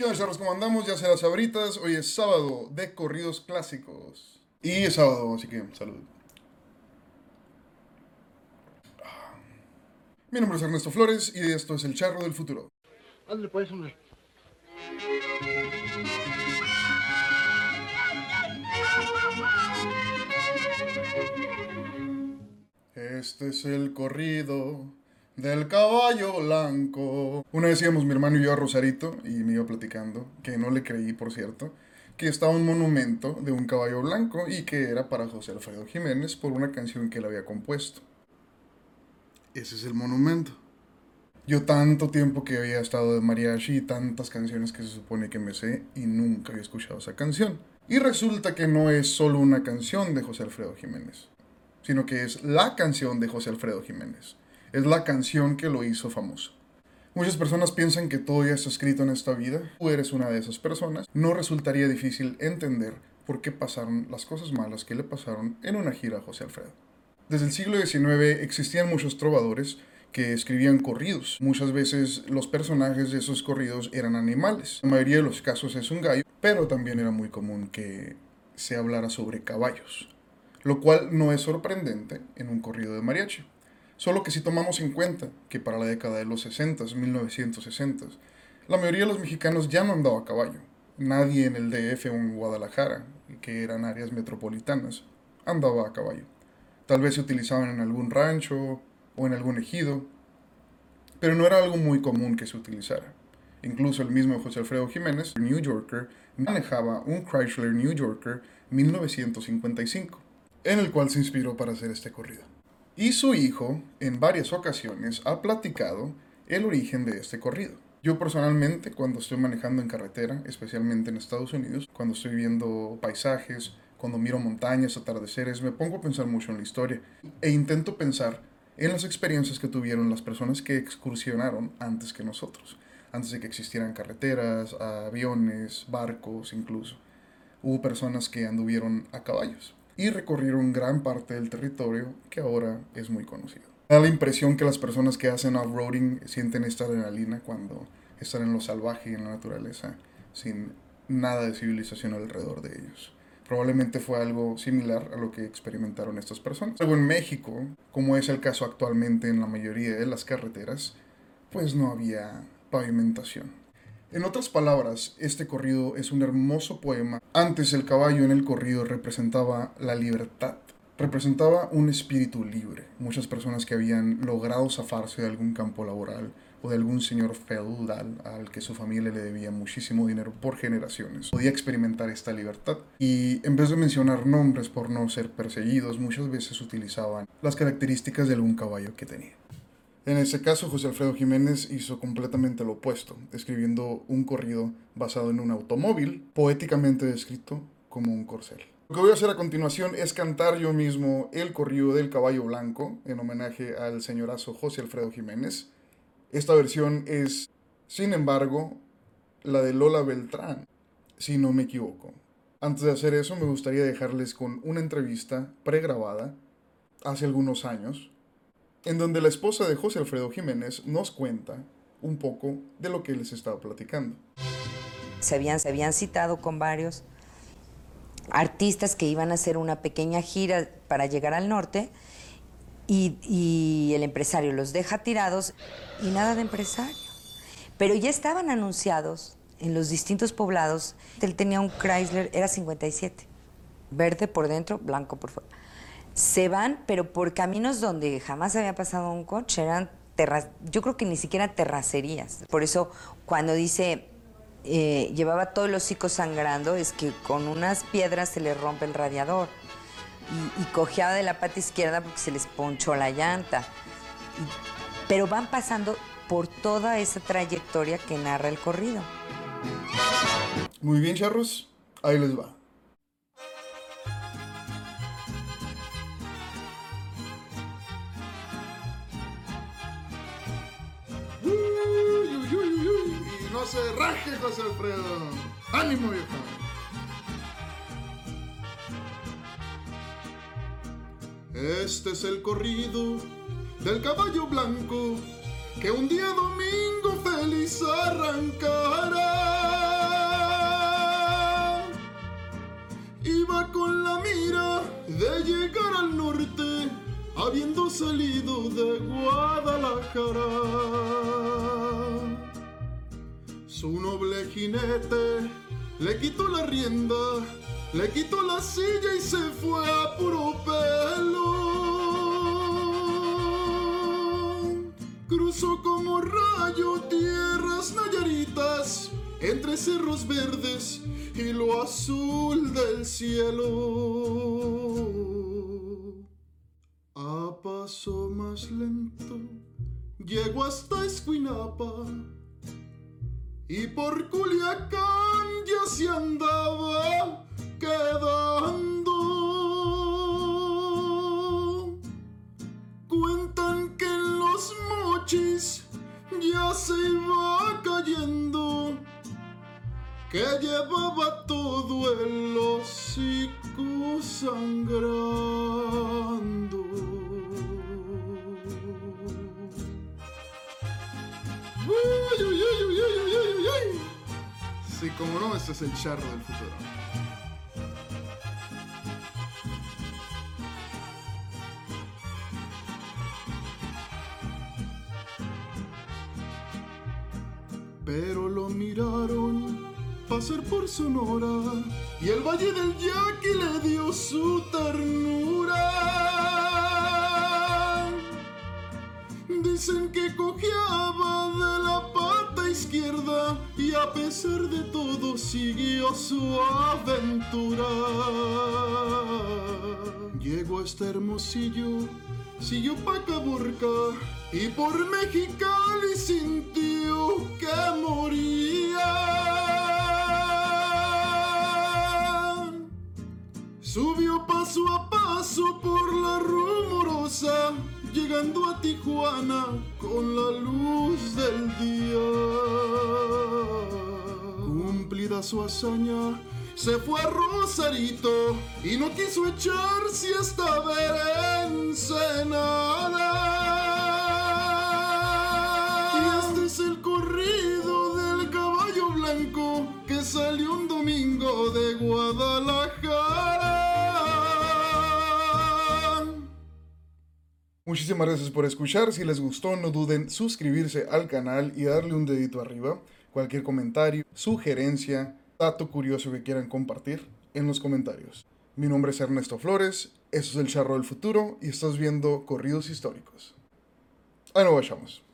¿Qué onda, charros? ¿Cómo andamos? Ya se las abritas. Hoy es sábado de corridos clásicos. Y es sábado, así que salud. Ah. Mi nombre es Ernesto Flores y esto es El Charro del Futuro. Ándale pues, hombre. Este es el corrido del caballo blanco. Una vez íbamos mi hermano y yo a Rosarito y me iba platicando, que no le creí por cierto, que estaba un monumento de un caballo blanco y que era para José Alfredo Jiménez por una canción que él había compuesto. Ese es el monumento. Yo tanto tiempo que había estado de mariachi y tantas canciones que se supone que me sé y nunca había escuchado esa canción. Y resulta que no es solo una canción de José Alfredo Jiménez, sino que es la canción de José Alfredo Jiménez. Es la canción que lo hizo famoso. Muchas personas piensan que todo ya está escrito en esta vida. Tú eres una de esas personas. No resultaría difícil entender por qué pasaron las cosas malas que le pasaron en una gira a José Alfredo. Desde el siglo XIX existían muchos trovadores que escribían corridos. Muchas veces los personajes de esos corridos eran animales. En la mayoría de los casos es un gallo, pero también era muy común que se hablara sobre caballos, lo cual no es sorprendente en un corrido de mariachi. Solo que si tomamos en cuenta que para la década de los 60, 1960, la mayoría de los mexicanos ya no andaba a caballo. Nadie en el DF o en Guadalajara, que eran áreas metropolitanas, andaba a caballo. Tal vez se utilizaban en algún rancho o en algún ejido, pero no era algo muy común que se utilizara. Incluso el mismo José Alfredo Jiménez, New Yorker, manejaba un Chrysler New Yorker 1955, en el cual se inspiró para hacer este corrido. Y su hijo, en varias ocasiones, ha platicado el origen de este corrido. Yo personalmente, cuando estoy manejando en carretera, especialmente en Estados Unidos, cuando estoy viendo paisajes, cuando miro montañas, atardeceres, me pongo a pensar mucho en la historia e intento pensar en las experiencias que tuvieron las personas que excursionaron antes que nosotros, antes de que existieran carreteras, aviones, barcos incluso. Hubo personas que anduvieron a caballos y recorrieron gran parte del territorio que ahora es muy conocido. Da la impresión que las personas que hacen off-roading sienten esta adrenalina cuando están en lo salvaje y en la naturaleza, sin nada de civilización alrededor de ellos. Probablemente fue algo similar a lo que experimentaron estas personas. Luego en México, como es el caso actualmente en la mayoría de las carreteras, pues no había pavimentación. En otras palabras, este corrido es un hermoso poema. Antes el caballo en el corrido representaba la libertad, representaba un espíritu libre. Muchas personas que habían logrado zafarse de algún campo laboral o de algún señor feudal al que su familia le debía muchísimo dinero por generaciones. Podía experimentar esta libertad y en vez de mencionar nombres por no ser perseguidos, muchas veces utilizaban las características de algún caballo que tenía. En ese caso, José Alfredo Jiménez hizo completamente lo opuesto, escribiendo un corrido basado en un automóvil, poéticamente descrito como un corcel. Lo que voy a hacer a continuación es cantar yo mismo el corrido del caballo blanco en homenaje al señorazo José Alfredo Jiménez. Esta versión es, sin embargo, la de Lola Beltrán, si no me equivoco. Antes de hacer eso, me gustaría dejarles con una entrevista pregrabada hace algunos años, en donde la esposa de José Alfredo Jiménez nos cuenta un poco de lo que les estaba platicando. Se habían, se habían citado con varios artistas que iban a hacer una pequeña gira para llegar al norte y, el empresario los deja tirados y nada de empresario. Pero ya estaban anunciados en los distintos poblados. Él tenía un Chrysler, era 57, verde por dentro, blanco por fuera. Se van, pero por caminos donde jamás había pasado un coche, eran terras, yo creo que ni siquiera terracerías. Por eso cuando dice eh, llevaba todo el hocico sangrando, es que con unas piedras se le rompe el radiador y, cojeaba de la pata izquierda porque se les ponchó la llanta. pero van pasando por toda esa trayectoria que narra el corrido. Muy bien, charros, ahí les va. No José Alfredo. ¡Ánimo, viejo! Este es el corrido del caballo blanco que un día domingo feliz arrancará. Le quitó la rienda, le quitó la silla y se fue a puro pelo. Cruzó como rayo tierras nayaritas entre cerros verdes y lo azul del cielo. A paso más lento llegó hasta Escuinapa y por Culiacán ya se andaba quedando. Cuentan que en los mochis ya se iba cayendo, que llevaba todo el hocico sangrando. Sí, como no, este es el charro del futuro. Pero lo miraron pasar por Sonora y el Valle del Yaqui le dio su ternura. Dicen que cojeaba de la y a pesar de todo siguió su aventura. Llegó a este hermosillo, siguió pa' Caborca y por Mexicali sintió que moría. Subió paso a paso por la rumorosa, llegando a Tijuana con la luz del día. Cumplida su hazaña, se fue a Rosarito y no quiso echarse hasta ver Ensenada. Y este es el corrido del caballo blanco que salió un domingo de Guadalajara. Muchísimas gracias por escuchar. Si les gustó, no duden suscribirse al canal y darle un dedito arriba. Cualquier comentario, sugerencia, dato curioso que quieran compartir en los comentarios. Mi nombre es Ernesto Flores, esto es El Charro del Futuro y estás viendo Corridos Históricos. Ahí nos vayamos.